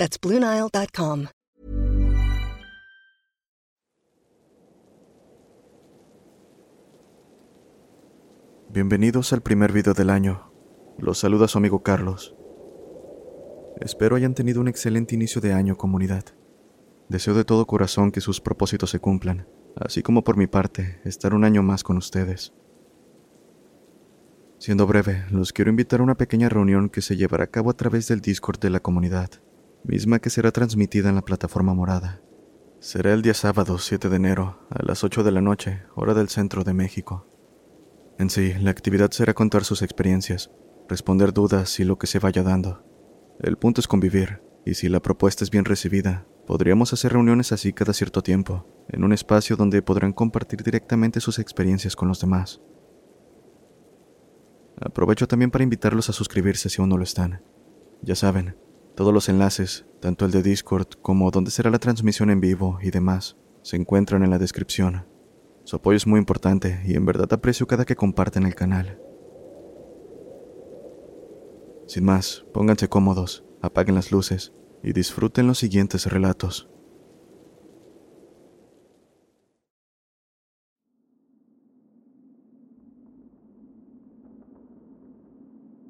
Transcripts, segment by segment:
That's. Bienvenidos al primer video del año. Los saluda su amigo Carlos. Espero hayan tenido un excelente inicio de año, comunidad. Deseo de todo corazón que sus propósitos se cumplan, así como por mi parte, estar un año más con ustedes. Siendo breve, los quiero invitar a una pequeña reunión que se llevará a cabo a través del Discord de la comunidad, misma que será transmitida en la plataforma morada. Será el día sábado 7 de enero, a las 8 de la noche, hora del centro de México. En sí, la actividad será contar sus experiencias, responder dudas y lo que se vaya dando. El punto es convivir, y si la propuesta es bien recibida, podríamos hacer reuniones así cada cierto tiempo, en un espacio donde podrán compartir directamente sus experiencias con los demás. Aprovecho también para invitarlos a suscribirse si aún no lo están. Ya saben, todos los enlaces, tanto el de Discord como donde será la transmisión en vivo y demás, se encuentran en la descripción. Su apoyo es muy importante y en verdad aprecio cada que comparten el canal. Sin más, pónganse cómodos, apaguen las luces y disfruten los siguientes relatos.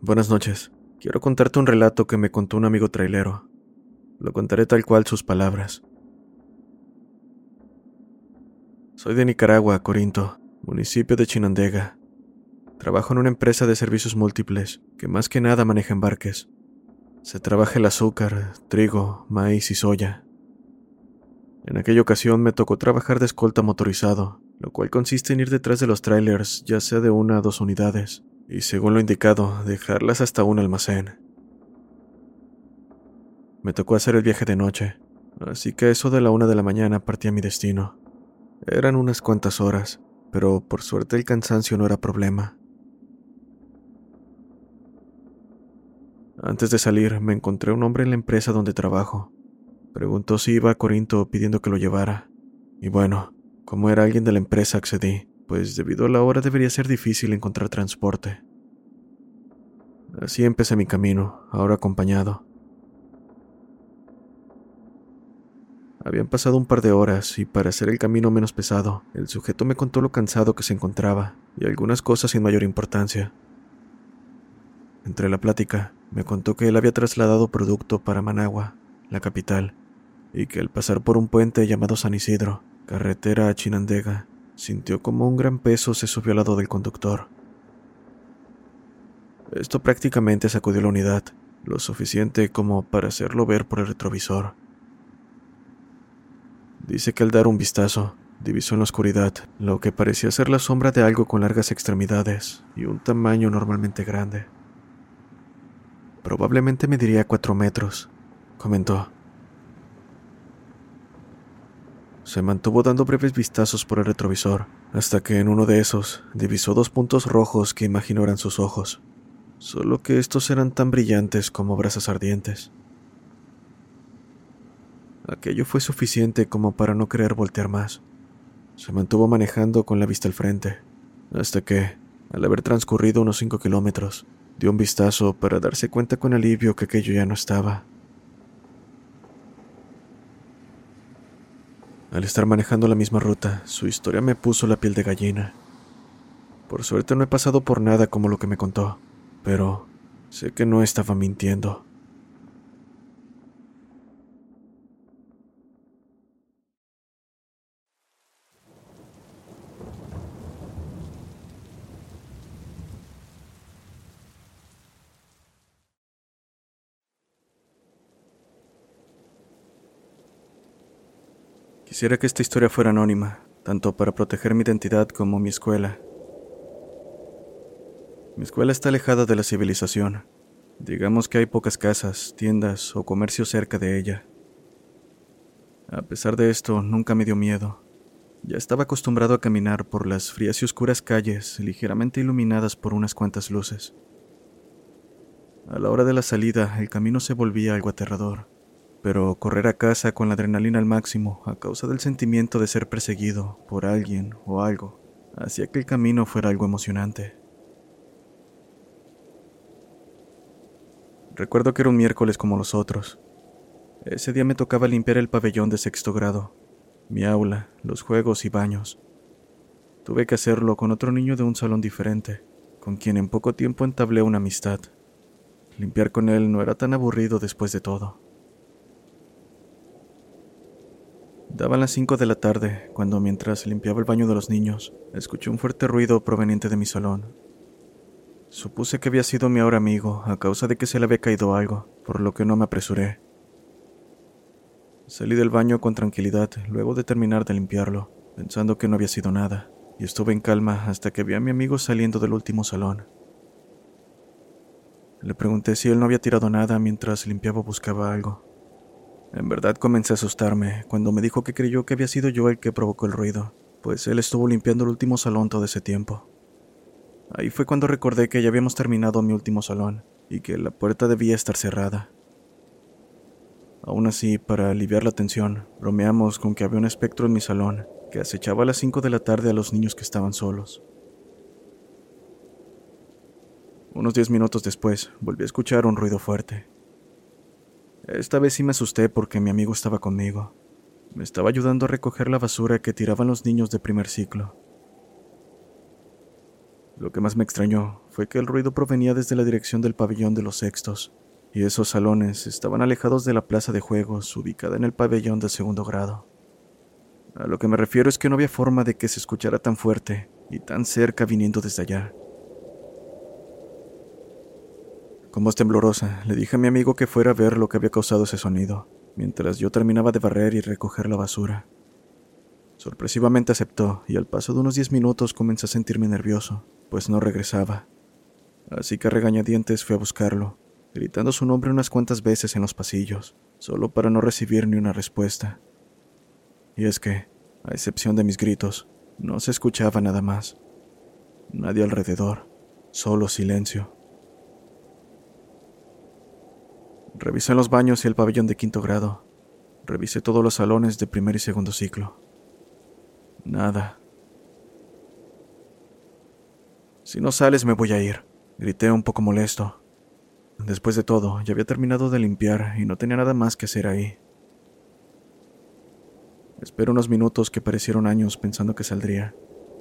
Buenas noches. Quiero contarte un relato que me contó un amigo trailero. Lo contaré tal cual sus palabras. Soy de Nicaragua, Corinto, municipio de Chinandega. Trabajo en una empresa de servicios múltiples que más que nada maneja embarques. Se trabaja el azúcar, trigo, maíz y soya. En aquella ocasión me tocó trabajar de escolta motorizado, lo cual consiste en ir detrás de los trailers, ya sea de una a dos unidades, y según lo indicado, dejarlas hasta un almacén. Me tocó hacer el viaje de noche, así que eso de la una de la mañana partí a mi destino. Eran unas cuantas horas, pero por suerte el cansancio no era problema. Antes de salir, me encontré un hombre en la empresa donde trabajo. Preguntó si iba a Corinto pidiendo que lo llevara. Y bueno, como era alguien de la empresa, accedí, pues debido a la hora debería ser difícil encontrar transporte. Así empecé mi camino, ahora acompañado. Habían pasado un par de horas y para hacer el camino menos pesado, el sujeto me contó lo cansado que se encontraba y algunas cosas sin mayor importancia. Entre la plática, me contó que él había trasladado producto para Managua, la capital, y que al pasar por un puente llamado San Isidro, carretera a Chinandega, sintió como un gran peso se subió al lado del conductor. Esto prácticamente sacudió la unidad, lo suficiente como para hacerlo ver por el retrovisor. Dice que al dar un vistazo, divisó en la oscuridad lo que parecía ser la sombra de algo con largas extremidades y un tamaño normalmente grande. Probablemente mediría cuatro metros, comentó. Se mantuvo dando breves vistazos por el retrovisor, hasta que en uno de esos divisó dos puntos rojos que imaginó eran sus ojos, solo que estos eran tan brillantes como brasas ardientes. Aquello fue suficiente como para no querer voltear más. Se mantuvo manejando con la vista al frente, hasta que, al haber transcurrido unos cinco kilómetros, dio un vistazo para darse cuenta con alivio que aquello ya no estaba. Al estar manejando la misma ruta, su historia me puso la piel de gallina. Por suerte no he pasado por nada como lo que me contó, pero sé que no estaba mintiendo. Quisiera que esta historia fuera anónima, tanto para proteger mi identidad como mi escuela. Mi escuela está alejada de la civilización. Digamos que hay pocas casas, tiendas o comercios cerca de ella. A pesar de esto, nunca me dio miedo. Ya estaba acostumbrado a caminar por las frías y oscuras calles, ligeramente iluminadas por unas cuantas luces. A la hora de la salida, el camino se volvía algo aterrador, pero correr a casa con la adrenalina al máximo, a causa del sentimiento de ser perseguido por alguien o algo, hacía que el camino fuera algo emocionante. Recuerdo que era un miércoles como los otros. Ese día me tocaba limpiar el pabellón de sexto grado, mi aula, los juegos y baños. Tuve que hacerlo con otro niño de un salón diferente, con quien en poco tiempo entablé una amistad. Limpiar con él no era tan aburrido después de todo. Daban las cinco de la tarde cuando, mientras limpiaba el baño de los niños, escuché un fuerte ruido proveniente de mi salón. Supuse que había sido mi ahora amigo a causa de que se le había caído algo, por lo que no me apresuré. Salí del baño con tranquilidad luego de terminar de limpiarlo, pensando que no había sido nada, y estuve en calma hasta que vi a mi amigo saliendo del último salón. Le pregunté si él no había tirado nada mientras limpiaba o buscaba algo. En verdad comencé a asustarme cuando me dijo que creyó que había sido yo el que provocó el ruido, pues él estuvo limpiando el último salón todo ese tiempo. Ahí fue cuando recordé que ya habíamos terminado mi último salón y que la puerta debía estar cerrada. Aún así, para aliviar la tensión, bromeamos con que había un espectro en mi salón que acechaba a las 5 de la tarde a los niños que estaban solos. Unos diez minutos después, volví a escuchar un ruido fuerte. Esta vez sí me asusté porque mi amigo estaba conmigo. Me estaba ayudando a recoger la basura que tiraban los niños de primer ciclo. Lo que más me extrañó fue que el ruido provenía desde la dirección del pabellón de los sextos, y esos salones estaban alejados de la plaza de juegos ubicada en el pabellón del segundo grado. A lo que me refiero es que no había forma de que se escuchara tan fuerte y tan cerca viniendo desde allá. Con voz temblorosa, le dije a mi amigo que fuera a ver lo que había causado ese sonido, mientras yo terminaba de barrer y recoger la basura. Sorpresivamente aceptó, y al paso de unos diez minutos comencé a sentirme nervioso, pues no regresaba. Así que a regañadientes fui a buscarlo, gritando su nombre unas cuantas veces en los pasillos, solo para no recibir ni una respuesta. Y es que, a excepción de mis gritos, no se escuchaba nada más. Nadie alrededor, solo silencio. Revisé los baños y el pabellón de quinto grado. Revisé todos los salones de primer y segundo ciclo. Nada. Si no sales me voy a ir, grité un poco molesto. Después de todo, ya había terminado de limpiar y no tenía nada más que hacer ahí. Esperé unos minutos que parecieron años pensando que saldría,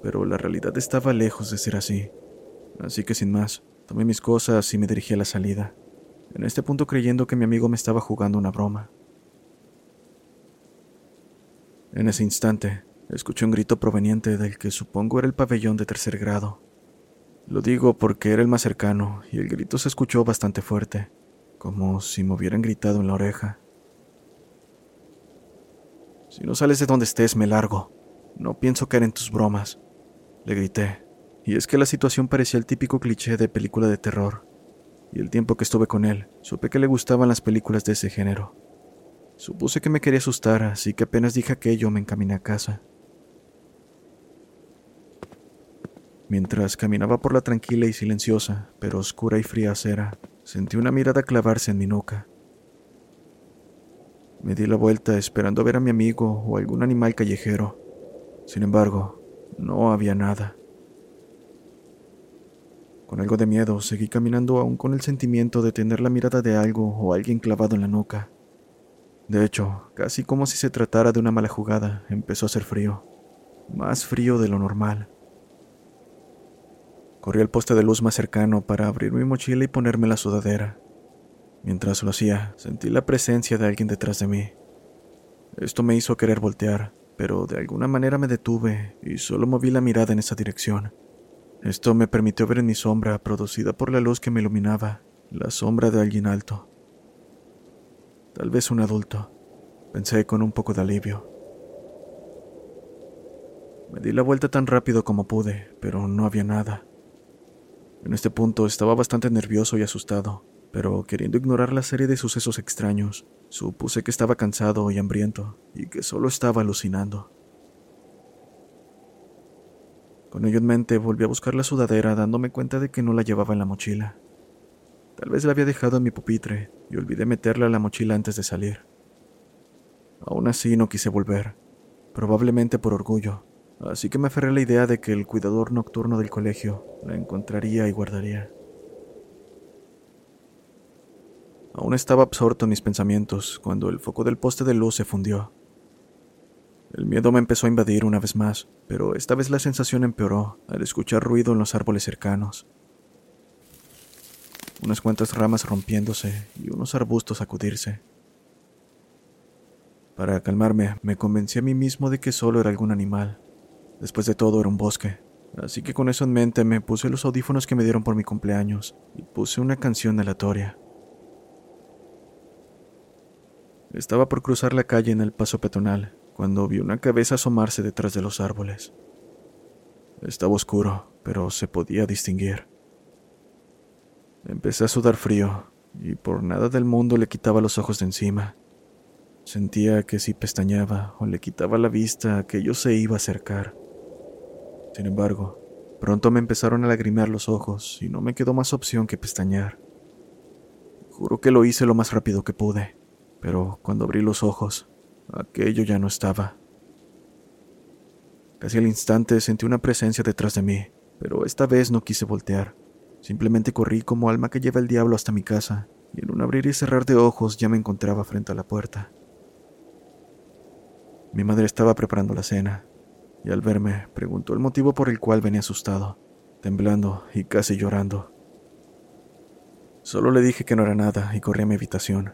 pero la realidad estaba lejos de ser así. Así que sin más, tomé mis cosas y me dirigí a la salida, en este punto creyendo que mi amigo me estaba jugando una broma. En ese instante, escuché un grito proveniente del que supongo era el pabellón de tercer grado. Lo digo porque era el más cercano y el grito se escuchó bastante fuerte, como si me hubieran gritado en la oreja. Si no sales de donde estés, me largo. No pienso caer en tus bromas, le grité. Y es que la situación parecía el típico cliché de película de terror. Y el tiempo que estuve con él, supe que le gustaban las películas de ese género. Supuse que me quería asustar, así que apenas dije aquello me encaminé a casa. Mientras caminaba por la tranquila y silenciosa, pero oscura y fría acera, sentí una mirada clavarse en mi nuca. Me di la vuelta esperando ver a mi amigo o algún animal callejero. Sin embargo, no había nada. Con algo de miedo, seguí caminando aún con el sentimiento de tener la mirada de algo o alguien clavado en la nuca. De hecho, casi como si se tratara de una mala jugada, empezó a hacer frío. Más frío de lo normal. Corrí al poste de luz más cercano para abrir mi mochila y ponerme la sudadera. Mientras lo hacía, sentí la presencia de alguien detrás de mí. Esto me hizo querer voltear, pero de alguna manera me detuve y solo moví la mirada en esa dirección. Esto me permitió ver en mi sombra, producida por la luz que me iluminaba, la sombra de alguien alto. Tal vez un adulto, pensé con un poco de alivio. Me di la vuelta tan rápido como pude, pero no había nada. En este punto estaba bastante nervioso y asustado, pero queriendo ignorar la serie de sucesos extraños, supuse que estaba cansado y hambriento y que solo estaba alucinando. Con ello en mente volví a buscar la sudadera dándome cuenta de que no la llevaba en la mochila. Tal vez la había dejado en mi pupitre y olvidé meterla en la mochila antes de salir. Aún así no quise volver, probablemente por orgullo, así que me aferré a la idea de que el cuidador nocturno del colegio la encontraría y guardaría. Aún estaba absorto en mis pensamientos cuando el foco del poste de luz se fundió. El miedo me empezó a invadir una vez más, pero esta vez la sensación empeoró al escuchar ruido en los árboles cercanos. Unas cuantas ramas rompiéndose y unos arbustos sacudirse. Para calmarme, me convencí a mí mismo de que solo era algún animal. Después de todo, era un bosque. Así que con eso en mente me puse los audífonos que me dieron por mi cumpleaños y puse una canción aleatoria. Estaba por cruzar la calle en el paso peatonal cuando vi una cabeza asomarse detrás de los árboles. Estaba oscuro, pero se podía distinguir. Empecé a sudar frío y por nada del mundo le quitaba los ojos de encima. Sentía que si pestañeaba o le quitaba la vista, aquello se iba a acercar. Sin embargo, pronto me empezaron a lagrimear los ojos y no me quedó más opción que pestañear. Juro que lo hice lo más rápido que pude pero cuando abrí los ojos, aquello ya no estaba. Casi al instante sentí una presencia detrás de mí, pero esta vez no quise voltear. Simplemente corrí como alma que lleva el diablo hasta mi casa, y en un abrir y cerrar de ojos ya me encontraba frente a la puerta. Mi madre estaba preparando la cena, y al verme preguntó el motivo por el cual venía asustado, temblando y casi llorando. Solo le dije que no era nada y corrí a mi habitación.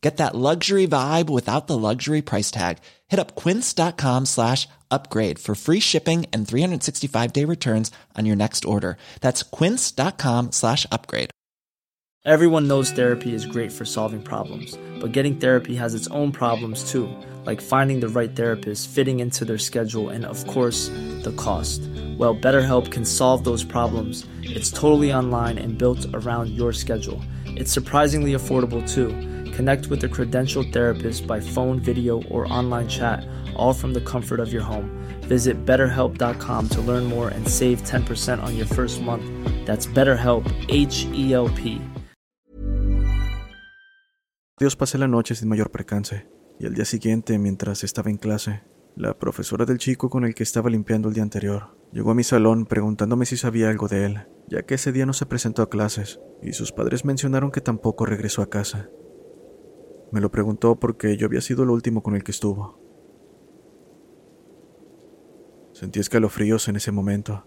Get that luxury vibe without the luxury price tag. Hit up quince.com slash upgrade for free shipping and 365 day returns on your next order. That's quince.com slash upgrade. Everyone knows therapy is great for solving problems, but getting therapy has its own problems too, like finding the right therapist, fitting into their schedule, and of course, the cost. Well, BetterHelp can solve those problems. It's totally online and built around your schedule. It's surprisingly affordable too. Connect with a credentialed therapist by phone, video, or online chat, all from the comfort of your home. Visit betterhelp.com to learn more and save 10% on your first month. That's BetterHelp, H E L P. Dios pasé la noche sin mayor percance, y al día siguiente, mientras estaba en clase, la profesora del chico con el que estaba limpiando el día anterior llegó a mi salón preguntándome si sabía algo de él, ya que ese día no se presentó a clases, y sus padres mencionaron que tampoco regresó a casa. Me lo preguntó porque yo había sido el último con el que estuvo. Sentí escalofríos en ese momento.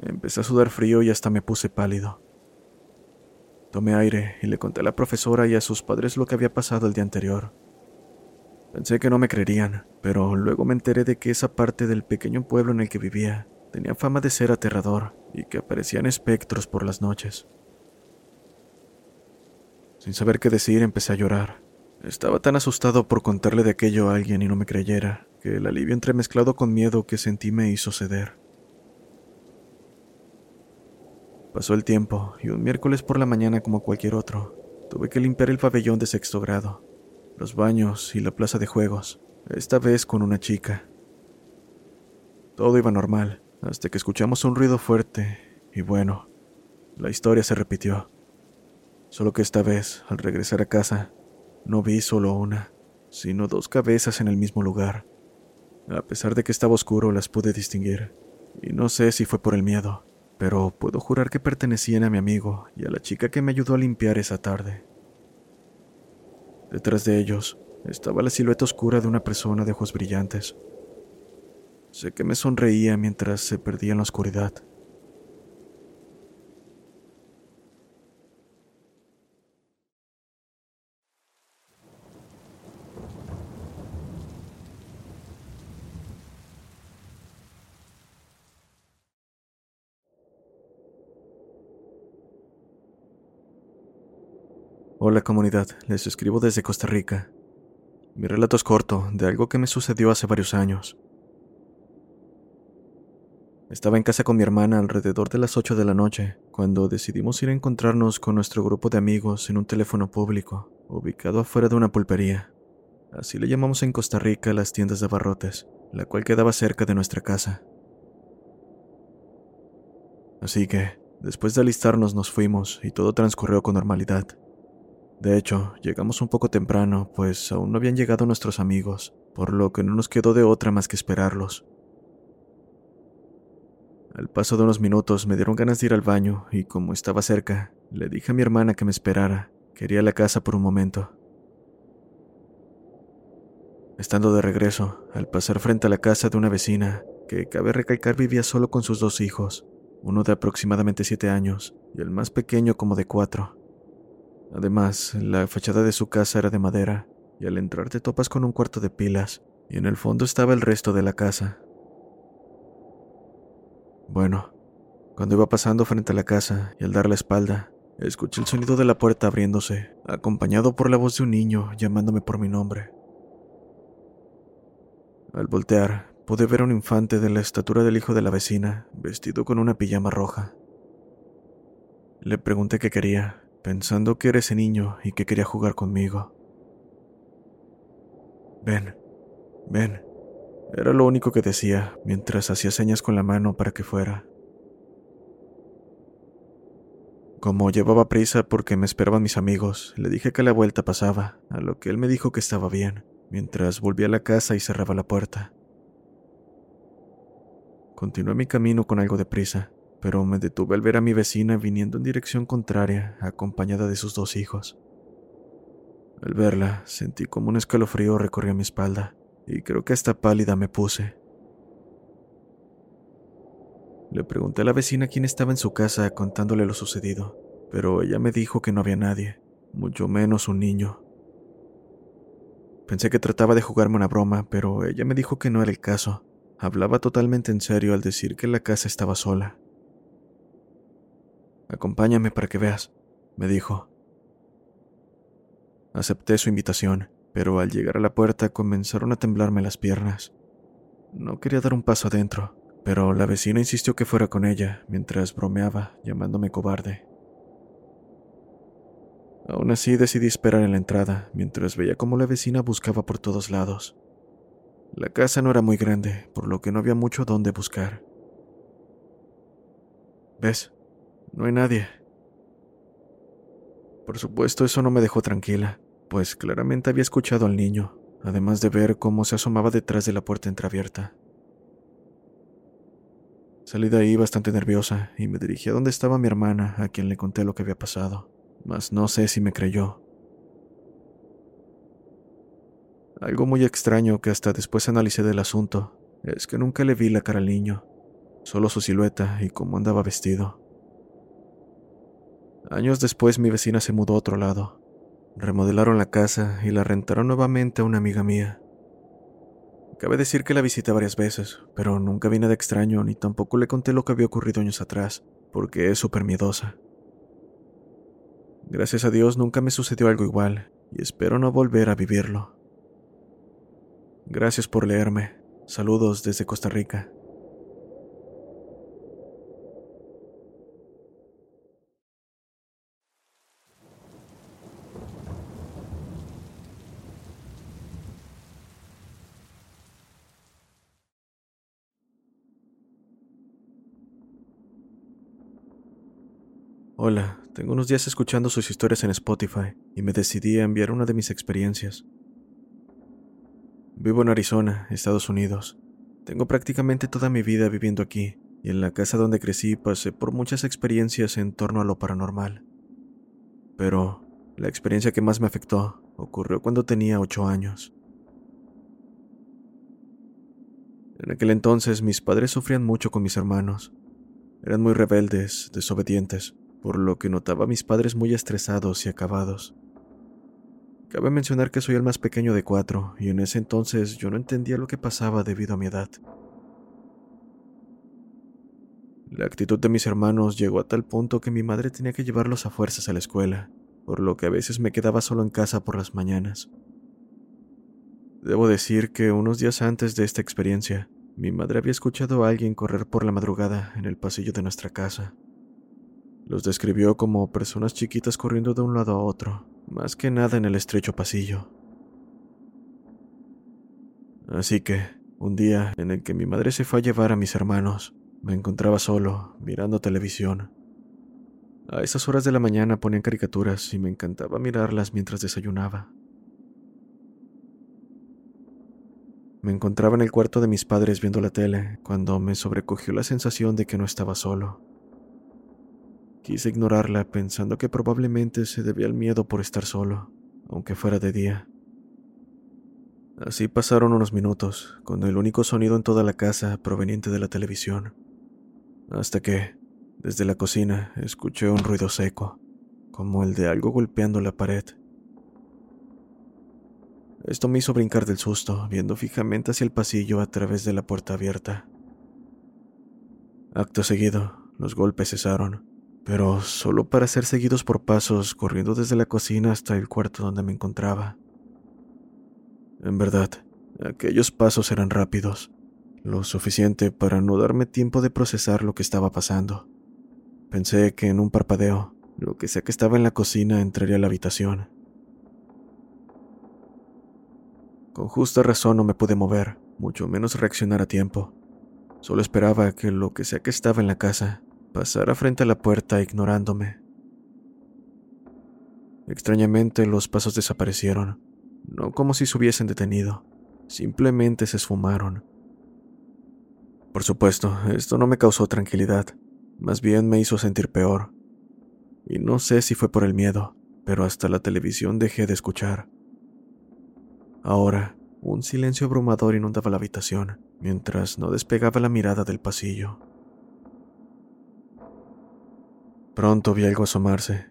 Empecé a sudar frío y hasta me puse pálido. Tomé aire y le conté a la profesora y a sus padres lo que había pasado el día anterior. Pensé que no me creerían, pero luego me enteré de que esa parte del pequeño pueblo en el que vivía tenía fama de ser aterrador y que aparecían espectros por las noches. Sin saber qué decir, empecé a llorar. Estaba tan asustado por contarle de aquello a alguien y no me creyera, que el alivio entremezclado con miedo que sentí me hizo ceder. Pasó el tiempo y un miércoles por la mañana como cualquier otro, tuve que limpiar el pabellón de sexto grado, los baños y la plaza de juegos, esta vez con una chica. Todo iba normal, hasta que escuchamos un ruido fuerte y bueno, la historia se repitió. Solo que esta vez, al regresar a casa, no vi solo una, sino dos cabezas en el mismo lugar. A pesar de que estaba oscuro, las pude distinguir, y no sé si fue por el miedo, pero puedo jurar que pertenecían a mi amigo y a la chica que me ayudó a limpiar esa tarde. Detrás de ellos estaba la silueta oscura de una persona de ojos brillantes. Sé que me sonreía mientras se perdía en la oscuridad. Hola comunidad, les escribo desde Costa Rica. Mi relato es corto, de algo que me sucedió hace varios años. Estaba en casa con mi hermana alrededor de las 8 de la noche, cuando decidimos ir a encontrarnos con nuestro grupo de amigos en un teléfono público, ubicado afuera de una pulpería. Así le llamamos en Costa Rica las tiendas de barrotes, la cual quedaba cerca de nuestra casa. Así que, después de alistarnos nos fuimos y todo transcurrió con normalidad. De hecho, llegamos un poco temprano, pues aún no habían llegado nuestros amigos, por lo que no nos quedó de otra más que esperarlos. Al paso de unos minutos me dieron ganas de ir al baño y como estaba cerca, le dije a mi hermana que me esperara. Quería la casa por un momento. Estando de regreso, al pasar frente a la casa de una vecina, que cabe recalcar vivía solo con sus dos hijos, uno de aproximadamente siete años y el más pequeño como de cuatro. Además, la fachada de su casa era de madera, y al entrar te topas con un cuarto de pilas, y en el fondo estaba el resto de la casa. Bueno, cuando iba pasando frente a la casa y al dar la espalda, escuché el sonido de la puerta abriéndose, acompañado por la voz de un niño llamándome por mi nombre. Al voltear, pude ver a un infante de la estatura del hijo de la vecina, vestido con una pijama roja. Le pregunté qué quería, pensando que era ese niño y que quería jugar conmigo. Ven, ven, era lo único que decía mientras hacía señas con la mano para que fuera. Como llevaba prisa porque me esperaban mis amigos, le dije que la vuelta pasaba, a lo que él me dijo que estaba bien, mientras volvía a la casa y cerraba la puerta. Continué mi camino con algo de prisa, pero me detuve al ver a mi vecina viniendo en dirección contraria, acompañada de sus dos hijos. Al verla, sentí como un escalofrío recorría mi espalda y creo que hasta pálida me puse. Le pregunté a la vecina quién estaba en su casa contándole lo sucedido, pero ella me dijo que no había nadie, mucho menos un niño. Pensé que trataba de jugarme una broma, pero ella me dijo que no era el caso. Hablaba totalmente en serio al decir que la casa estaba sola. Acompáñame para que veas, me dijo. Acepté su invitación pero al llegar a la puerta comenzaron a temblarme las piernas. No quería dar un paso adentro, pero la vecina insistió que fuera con ella mientras bromeaba, llamándome cobarde. Aún así decidí esperar en la entrada, mientras veía cómo la vecina buscaba por todos lados. La casa no era muy grande, por lo que no había mucho donde buscar. ¿Ves? No hay nadie. Por supuesto, eso no me dejó tranquila pues claramente había escuchado al niño, además de ver cómo se asomaba detrás de la puerta entreabierta. Salí de ahí bastante nerviosa y me dirigí a donde estaba mi hermana, a quien le conté lo que había pasado, mas no sé si me creyó. Algo muy extraño que hasta después analicé del asunto es que nunca le vi la cara al niño, solo su silueta y cómo andaba vestido. Años después mi vecina se mudó a otro lado, Remodelaron la casa y la rentaron nuevamente a una amiga mía. Cabe decir que la visité varias veces, pero nunca vine de extraño ni tampoco le conté lo que había ocurrido años atrás, porque es súper miedosa. Gracias a Dios nunca me sucedió algo igual, y espero no volver a vivirlo. Gracias por leerme. Saludos desde Costa Rica. Hola, tengo unos días escuchando sus historias en Spotify y me decidí a enviar una de mis experiencias. Vivo en Arizona, Estados Unidos. Tengo prácticamente toda mi vida viviendo aquí y en la casa donde crecí pasé por muchas experiencias en torno a lo paranormal. Pero la experiencia que más me afectó ocurrió cuando tenía ocho años. En aquel entonces mis padres sufrían mucho con mis hermanos. Eran muy rebeldes, desobedientes por lo que notaba a mis padres muy estresados y acabados. Cabe mencionar que soy el más pequeño de cuatro, y en ese entonces yo no entendía lo que pasaba debido a mi edad. La actitud de mis hermanos llegó a tal punto que mi madre tenía que llevarlos a fuerzas a la escuela, por lo que a veces me quedaba solo en casa por las mañanas. Debo decir que unos días antes de esta experiencia, mi madre había escuchado a alguien correr por la madrugada en el pasillo de nuestra casa. Los describió como personas chiquitas corriendo de un lado a otro, más que nada en el estrecho pasillo. Así que, un día en el que mi madre se fue a llevar a mis hermanos, me encontraba solo, mirando televisión. A esas horas de la mañana ponían caricaturas y me encantaba mirarlas mientras desayunaba. Me encontraba en el cuarto de mis padres viendo la tele cuando me sobrecogió la sensación de que no estaba solo. Quise ignorarla pensando que probablemente se debía al miedo por estar solo, aunque fuera de día. Así pasaron unos minutos, con el único sonido en toda la casa proveniente de la televisión, hasta que, desde la cocina, escuché un ruido seco, como el de algo golpeando la pared. Esto me hizo brincar del susto, viendo fijamente hacia el pasillo a través de la puerta abierta. Acto seguido, los golpes cesaron, pero solo para ser seguidos por pasos corriendo desde la cocina hasta el cuarto donde me encontraba. En verdad, aquellos pasos eran rápidos, lo suficiente para no darme tiempo de procesar lo que estaba pasando. Pensé que en un parpadeo, lo que sea que estaba en la cocina entraría a la habitación. Con justa razón no me pude mover, mucho menos reaccionar a tiempo. Solo esperaba que lo que sea que estaba en la casa pasara frente a la puerta ignorándome. Extrañamente los pasos desaparecieron, no como si se hubiesen detenido, simplemente se esfumaron. Por supuesto, esto no me causó tranquilidad, más bien me hizo sentir peor. Y no sé si fue por el miedo, pero hasta la televisión dejé de escuchar. Ahora, un silencio abrumador inundaba la habitación, mientras no despegaba la mirada del pasillo. Pronto vi algo asomarse.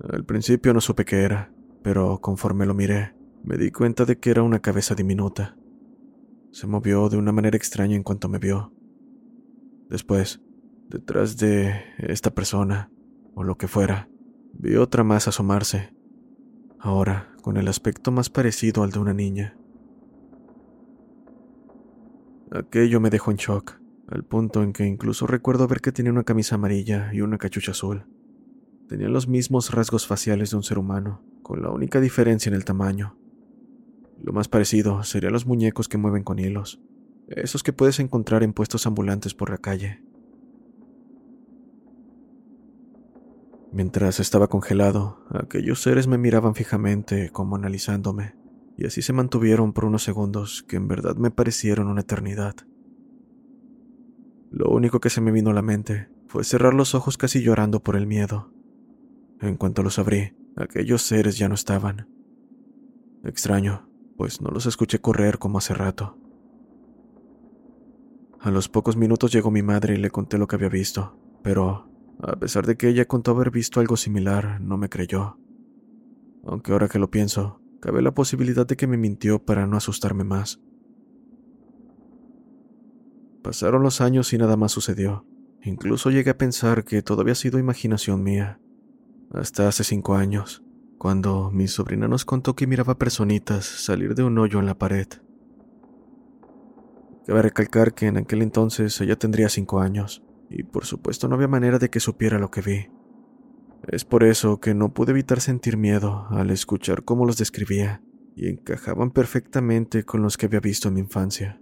Al principio no supe qué era, pero conforme lo miré, me di cuenta de que era una cabeza diminuta. Se movió de una manera extraña en cuanto me vio. Después, detrás de esta persona, o lo que fuera, vi otra más asomarse, ahora con el aspecto más parecido al de una niña. Aquello me dejó en shock, al punto en que incluso recuerdo ver que tenía una camisa amarilla y una cachucha azul. Tenía los mismos rasgos faciales de un ser humano, con la única diferencia en el tamaño. Lo más parecido serían los muñecos que mueven con hilos, esos que puedes encontrar en puestos ambulantes por la calle. Mientras estaba congelado, aquellos seres me miraban fijamente como analizándome, y así se mantuvieron por unos segundos que en verdad me parecieron una eternidad. Lo único que se me vino a la mente fue cerrar los ojos casi llorando por el miedo. En cuanto los abrí, aquellos seres ya no estaban. Extraño, pues no los escuché correr como hace rato. A los pocos minutos llegó mi madre y le conté lo que había visto, pero a pesar de que ella contó haber visto algo similar, no me creyó. Aunque ahora que lo pienso, cabe la posibilidad de que me mintió para no asustarme más. Pasaron los años y nada más sucedió. Incluso llegué a pensar que todo había sido imaginación mía. Hasta hace cinco años, cuando mi sobrina nos contó que miraba personitas salir de un hoyo en la pared. Cabe recalcar que en aquel entonces ella tendría cinco años, y por supuesto no había manera de que supiera lo que vi. Es por eso que no pude evitar sentir miedo al escuchar cómo los describía, y encajaban perfectamente con los que había visto en mi infancia.